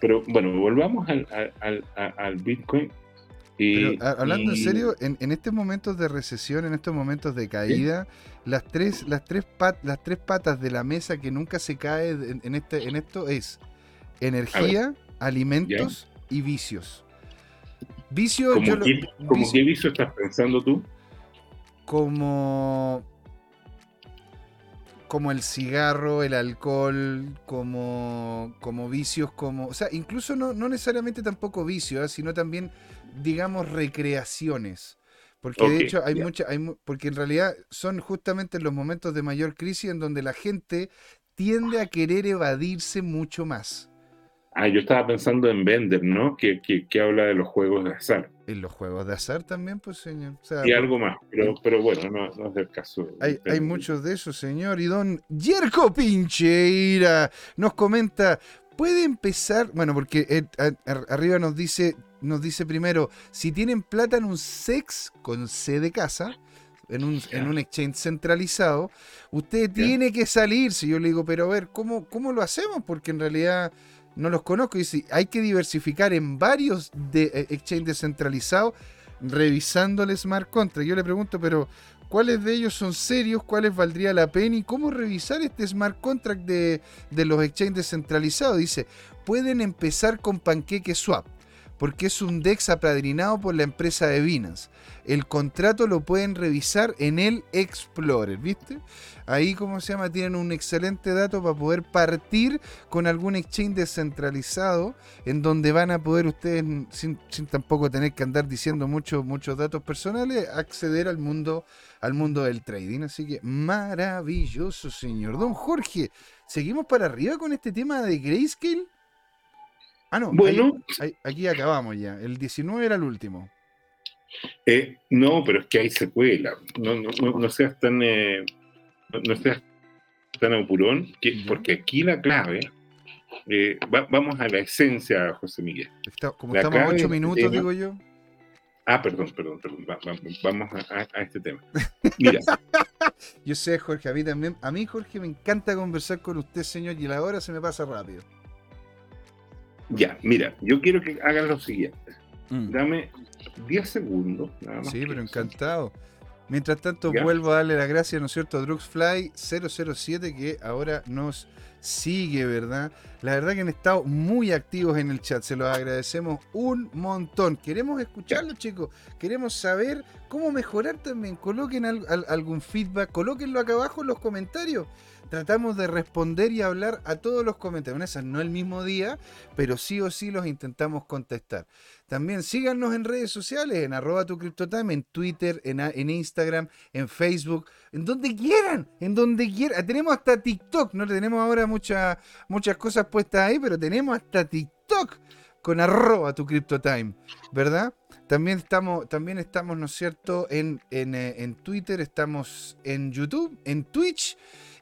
pero bueno, volvamos al, al, al, Bitcoin. Y, hablando en serio, en, en, estos momentos de recesión, en estos momentos de caída, las tres, las tres las tres patas de la mesa que nunca se cae en, este, en esto es energía, alimentos y vicios. Vicios. ¿Cómo, qué vicio estás pensando tú? Como como el cigarro, el alcohol, como, como vicios, como. O sea, incluso no, no necesariamente tampoco vicios, ¿eh? sino también, digamos, recreaciones. Porque de hecho hay mucha, hay, porque en realidad son justamente los momentos de mayor crisis en donde la gente tiende a querer evadirse mucho más. Ah, yo estaba pensando en Bender, ¿no? Que, que, habla de los juegos de azar. En los juegos de azar también, pues, señor. y algo más, pero, pero bueno, no, no, es el caso. Hay, hay muchos de esos, señor. Y don Yerko Pincheira nos comenta, puede empezar, bueno, porque eh, arriba nos dice, nos dice primero, si tienen plata en un sex con C de casa, en un, en un exchange centralizado, usted tiene que salir. Si yo le digo, pero a ver, ¿cómo, ¿cómo lo hacemos? Porque en realidad no los conozco. Dice, hay que diversificar en varios de, eh, exchanges descentralizados revisando el smart contract. Yo le pregunto, pero ¿cuáles de ellos son serios? ¿Cuáles valdría la pena? ¿Y cómo revisar este smart contract de, de los exchanges descentralizados? Dice, pueden empezar con Pancake Swap porque es un DEX apadrinado por la empresa de Binance. El contrato lo pueden revisar en el Explorer, ¿viste? Ahí, como se llama, tienen un excelente dato para poder partir con algún exchange descentralizado en donde van a poder ustedes, sin, tampoco tener que andar diciendo muchos muchos datos personales, acceder al mundo, al mundo del trading. Así que maravilloso, señor. Don Jorge, ¿seguimos para arriba con este tema de Grayscale? Ah, no. Bueno. aquí acabamos ya. El 19 era el último. Eh, no, pero es que hay secuela. No, no, no, seas tan. Eh, no seas tan apurón, que, porque aquí la clave. Eh, vamos a la esencia, José Miguel. como estamos a ocho minutos, digo yo. Ah, perdón, perdón, perdón. vamos a, este tema. Mira. (laughs) yo sé, Jorge, a mí también, a mí, Jorge, me encanta conversar con usted, señor, y la hora se me pasa rápido. Ya, mira, yo quiero que hagan lo siguiente. Mm. Dame 10 segundos. Nada más sí, pero encantado. Mientras tanto, vuelvo a darle las gracias, ¿no es cierto?, a Druxfly007 que ahora nos sigue, ¿verdad? La verdad que han estado muy activos en el chat, se los agradecemos un montón. Queremos escucharlo, chicos, queremos saber cómo mejorar también. Coloquen algún feedback, colóquenlo acá abajo en los comentarios tratamos de responder y hablar a todos los comentarios. no el mismo día, pero sí o sí los intentamos contestar. También síganos en redes sociales, en arroba tu en Twitter, en, Instagram, en Facebook, en donde quieran, en donde quieran. Tenemos hasta TikTok, no tenemos ahora muchas muchas cosas puestas ahí, pero tenemos hasta TikTok con arroba tu CryptoTime, ¿verdad? También estamos, también estamos, ¿no es cierto?, en, en, eh, en Twitter, estamos en YouTube, en Twitch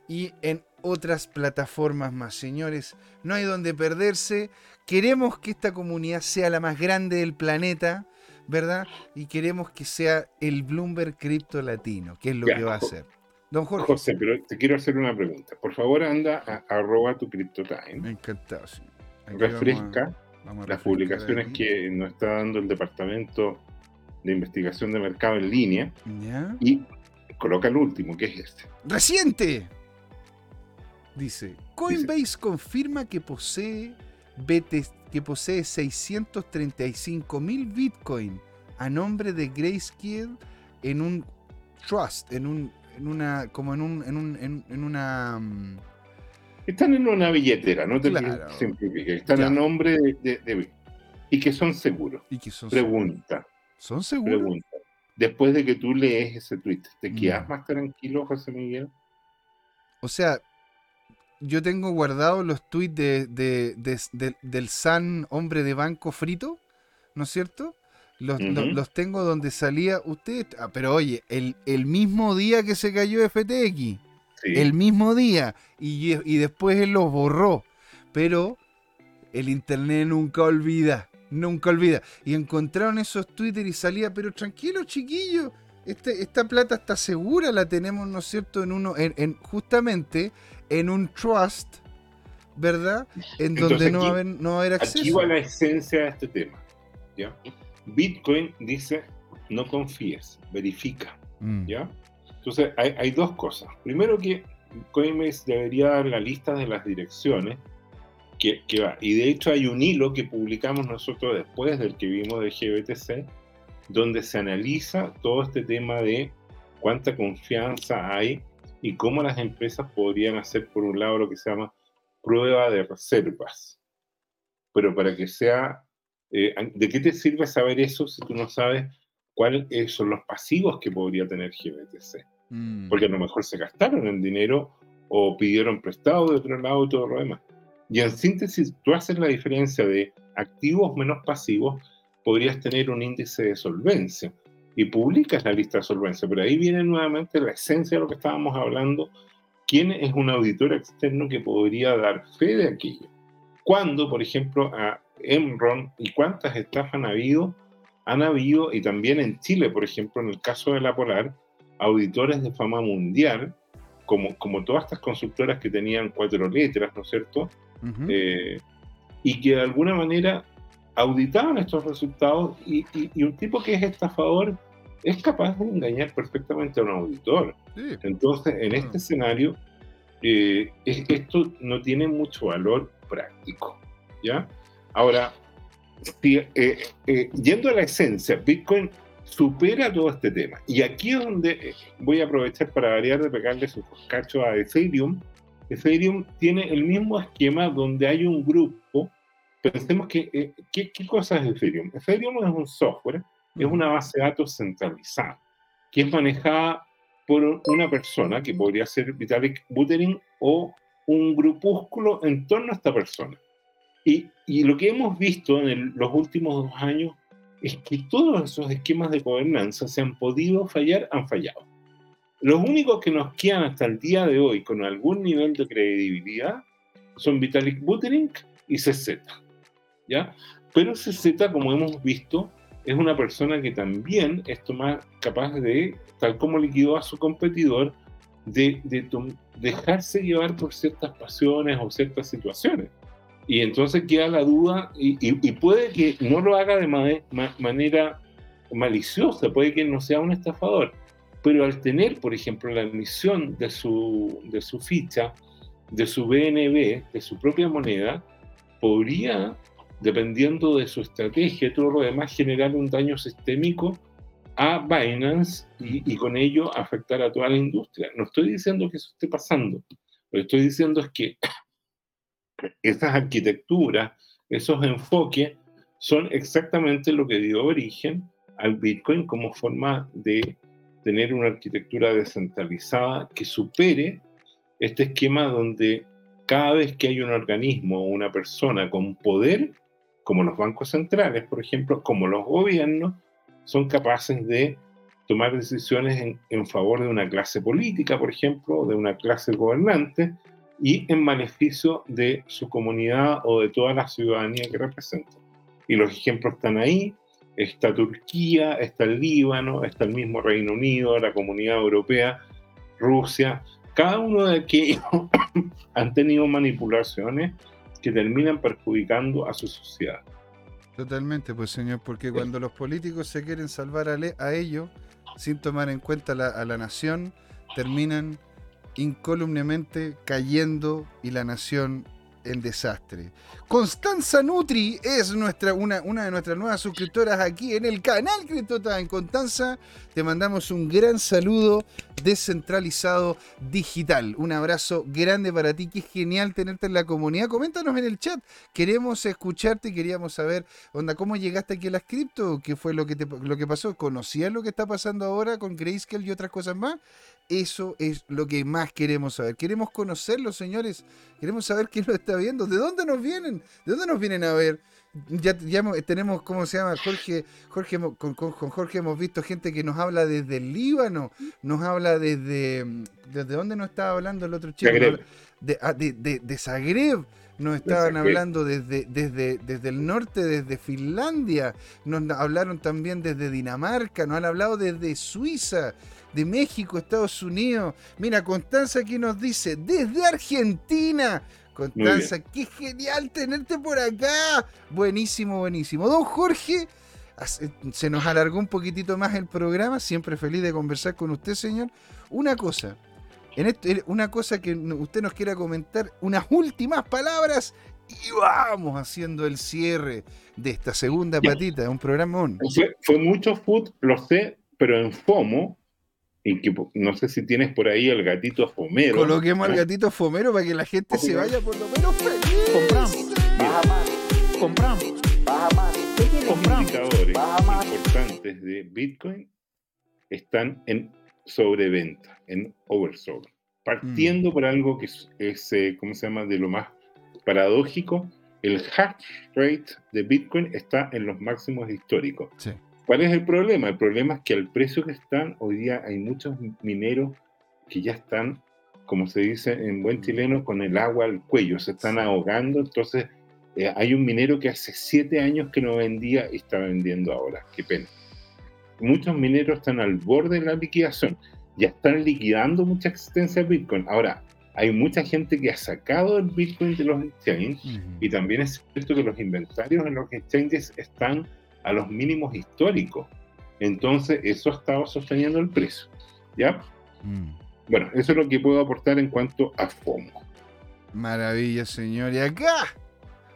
y en otras plataformas más. Señores, no hay donde perderse. Queremos que esta comunidad sea la más grande del planeta, ¿verdad? Y queremos que sea el Bloomberg Cripto Latino, que es lo que va a ser. Don Jorge. José, pero te quiero hacer una pregunta. Por favor, anda a arroba tu CryptoTime. Encantado, sí. Refresca las publicaciones que nos está dando el Departamento de Investigación de Mercado en línea. Y coloca el último, que es este. ¡Reciente! Dice, Coinbase confirma que posee, que posee 635 mil Bitcoin a nombre de Grayscale en un trust, en un, en una, como en un, en, un, en, una... Mm, Están en una billetera, no te claro. Están a nombre de, Y que son seguros. Y que son Pregunta. ¿Son seguros? Pregunta. Después de que tú lees ese tweet, ¿te quedas más tranquilo, José Miguel? O sea, yo tengo guardados los tweets de, del San hombre de banco frito, ¿no es cierto? Los, tengo donde salía usted, ah, pero oye, el, el, mismo día que se cayó FTX, el mismo día, y, y después él los borró, pero el internet nunca olvida, nunca olvida. Y encontraron esos Twitter y salía, pero tranquilo chiquillo, este, esta plata está segura, la tenemos, ¿no es cierto?, en uno, en, justamente en un trust, ¿verdad? En donde no, va a haber, no va a haber acceso. Aquí va la esencia de este tema. ¿ya? Bitcoin dice, no confíes, verifica. Mm. ¿ya? Entonces, hay, hay, dos cosas. Primero que Coinbase debería dar la lista de las direcciones que, que, va. Y de hecho hay un hilo que publicamos nosotros después del que vimos de GBTC, donde se analiza todo este tema de cuánta confianza hay y cómo las empresas podrían hacer, por un lado, lo que se llama prueba de reservas. Pero para que sea, eh, ¿de qué te sirve saber eso si tú no sabes cuáles son los pasivos que podría tener GBTC? Mm. Porque a lo mejor se gastaron el dinero o pidieron prestado de otro lado y todo lo demás. Y en síntesis, tú haces la diferencia de activos menos pasivos podrías tener un índice de solvencia y publicas la lista de solvencia. Pero ahí viene nuevamente la esencia de lo que estábamos hablando. ¿Quién es un auditor externo que podría dar fe de aquello? Cuando, por ejemplo, a Enron y cuántas estafas han habido, han habido, y también en Chile, por ejemplo, en el caso de la Polar, auditores de fama mundial, como, como todas estas consultoras que tenían cuatro letras, ¿no es cierto? Eh, y que de alguna manera auditaban estos resultados y, un tipo que es estafador es capaz de engañar perfectamente a un auditor. Entonces, en este escenario, eh, esto no tiene mucho valor práctico. ¿ya? Ahora, eh, eh, yendo a la esencia, Bitcoin supera todo este tema. Y aquí es donde voy a aprovechar para variar de pegarle sus cachos a Ethereum. Ethereum tiene el mismo esquema donde hay un grupo pensemos que, eh, ¿qué, cosa es Ethereum? Ethereum es un software, es una base de datos centralizada, que es manejada por una persona, que podría ser Vitalik Buterin, o un grupúsculo en torno a esta persona. Y, y lo que hemos visto en los últimos dos años es que todos esos esquemas de gobernanza se han podido fallar, han fallado. Los únicos que nos quedan hasta el día de hoy con algún nivel de credibilidad son Vitalik Buterin y CZ. ¿ya? Pero CZ, como hemos visto, es una persona que también es tomar, capaz de, tal como liquidó a su competidor, de, dejarse llevar por ciertas pasiones o ciertas situaciones. Y entonces queda la duda, y, puede que no lo haga de manera maliciosa, puede que no sea un estafador, pero al tener, por ejemplo, la emisión de su, de su ficha, de su BNB, de su propia moneda, podría dependiendo de su estrategia y todo lo demás, generar un daño sistémico a Binance y, con ello afectar a toda la industria. No estoy diciendo que eso esté pasando, lo que estoy diciendo es que esas arquitecturas, esos enfoques, son exactamente lo que dio origen al Bitcoin como forma de tener una arquitectura descentralizada que supere este esquema donde cada vez que hay un organismo o una persona con poder, como los bancos centrales, por ejemplo, como los gobiernos, son capaces de tomar decisiones en, favor de una clase política, por ejemplo, de una clase gobernante, y en beneficio de su comunidad o de toda la ciudadanía que representa. Y los ejemplos están ahí. Está Turquía, está el Líbano, está el mismo Reino Unido, la Comunidad Europea, Rusia. Cada uno de aquellos (coughs) han tenido manipulaciones que terminan perjudicando a su sociedad. Totalmente, pues señor, porque cuando los políticos se quieren salvar a, ellos, sin tomar en cuenta a la nación, terminan incolumnemente cayendo y la nación en desastre. Constanza Nutri es nuestra, una, una de nuestras nuevas suscriptoras aquí en el canal CryptoTime. Constanza, te mandamos un gran saludo descentralizado digital. Un abrazo grande para ti, qué genial tenerte en la comunidad. Coméntanos en el chat, queremos escucharte y queríamos saber, onda, ¿cómo llegaste aquí a las cripto? ¿Qué fue lo que, te, lo que pasó? ¿Conocías lo que está pasando ahora con Grayscale y otras cosas más? Eso es lo que más queremos saber. Queremos conocerlo, señores. Queremos saber quién lo está viendo. ¿De dónde nos vienen? ¿De dónde nos vienen a ver? Ya, tenemos, ¿cómo se llama? Jorge, Jorge con, Jorge hemos visto gente que nos habla desde el Líbano, nos habla desde... ¿Desde dónde nos estaba hablando el otro chico? Zagreb. De, ah, de, de, Zagreb. nos estaban hablando desde, desde, desde el norte, desde Finlandia, nos hablaron también desde Dinamarca, nos han hablado desde Suiza, de México, Estados Unidos. Mira, Constanza aquí nos dice, desde Argentina. Constanza, qué genial tenerte por acá. Buenísimo, buenísimo. Don Jorge, se nos alargó un poquitito más el programa, siempre feliz de conversar con usted, señor. Una cosa, en una cosa que usted nos quiera comentar, unas últimas palabras y vamos haciendo el cierre de esta segunda patita de un programa. Fue, fue mucho food, lo sé, pero en FOMO, y que no sé si tienes por ahí el gatito fomero. Coloquemos al gatito fomero para que la gente se vaya por lo menos feliz. Compramos. Baja más. Compramos. Baja más. Los indicadores importantes de Bitcoin están en sobreventa, en oversold. Partiendo mm. por algo que es, eh, ¿cómo se llama?, de lo más paradójico, el hash rate de Bitcoin está en los máximos históricos. Sí. ¿Cuál es el problema? El problema es que al precio que están, hoy día hay muchos mineros que ya están, como se dice en buen chileno, con el agua al cuello, se están ahogando. Entonces, eh, hay un minero que hace siete años que no vendía y está vendiendo ahora. Qué pena. Muchos mineros están al borde de la liquidación. Ya están liquidando mucha existencia de Bitcoin. Ahora, hay mucha gente que ha sacado el Bitcoin de los exchanges y también es cierto que los inventarios en los exchanges están a los mínimos históricos. Entonces, eso ha estado sosteniendo el precio. ¿Ya? Mm. Bueno, eso es lo que puedo aportar en cuanto a FOMO. Maravilla, señor. Y acá,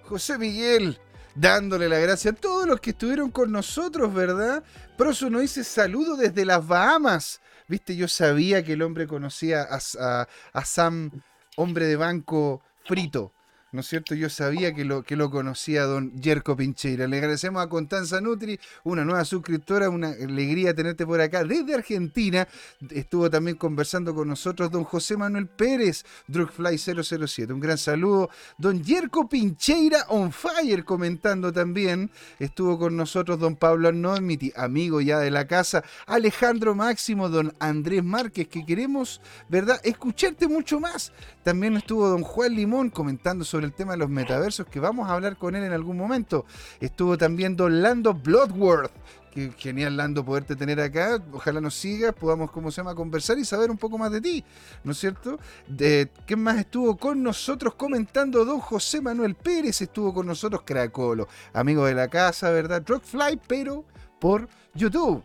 José Miguel, dándole la gracia a todos los que estuvieron con nosotros, ¿verdad? Proso nos dice saludo desde las Bahamas. Viste, yo sabía que el hombre conocía a, a Sam, hombre de banco frito. ¿No es cierto? Yo sabía que lo, que lo conocía don Jerko Pincheira. Le agradecemos a Constanza Nutri, una nueva suscriptora, una alegría tenerte por acá desde Argentina. Estuvo también conversando con nosotros don José Manuel Pérez, Drugfly007. Un gran saludo. Don Jerko Pincheira on fire comentando también. Estuvo con nosotros don Pablo Arnold, amigo ya de la casa. Alejandro Máximo, don Andrés Márquez, que queremos, ¿verdad? Escucharte mucho más. También estuvo don Juan Limón comentando sobre el tema de los metaversos, que vamos a hablar con él en algún momento. Estuvo también Don Lando Bloodworth. Que genial, Lando, poderte tener acá. Ojalá nos sigas, podamos, como se llama, conversar y saber un poco más de ti, ¿no es cierto? De, ¿Quién más estuvo con nosotros comentando? Don José Manuel Pérez estuvo con nosotros, Cracolo, amigo de la casa, ¿verdad? Rockfly, pero por YouTube.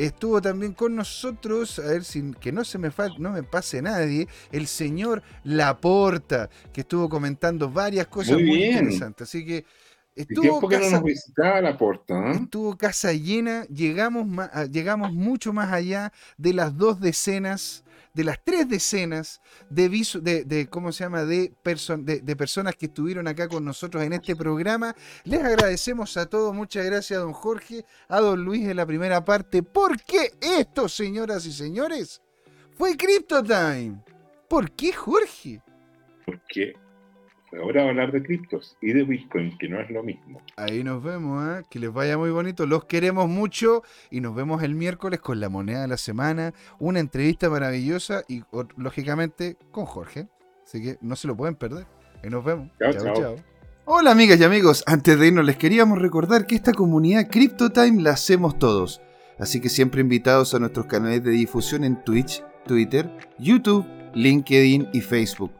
Estuvo también con nosotros, a ver si que no se me no me pase nadie, el señor Laporta, que estuvo comentando varias cosas muy, interesantes. Así que estuvo casa, no nos visitaba Laporta, ¿eh? Estuvo casa llena, llegamos, llegamos mucho más allá de las dos decenas de las tres decenas de, de, ¿cómo se llama? De, de, personas que estuvieron acá con nosotros en este programa. Les agradecemos a todos, muchas gracias a don Jorge, a don Luis en la primera parte, porque esto, señoras y señores, fue Crypto Time. ¿Por qué, Jorge? Porque Ahora hablar de criptos y de Bitcoin, que no es lo mismo. Ahí nos vemos, ¿eh? que les vaya muy bonito. Los queremos mucho y nos vemos el miércoles con la moneda de la semana. Una entrevista maravillosa y lógicamente con Jorge. Así que no se lo pueden perder. Y nos vemos. Chao, chao. Hola amigas y amigos, antes de irnos les queríamos recordar que esta comunidad CryptoTime la hacemos todos. Así que siempre invitados a nuestros canales de difusión en Twitch, Twitter, YouTube, LinkedIn y Facebook.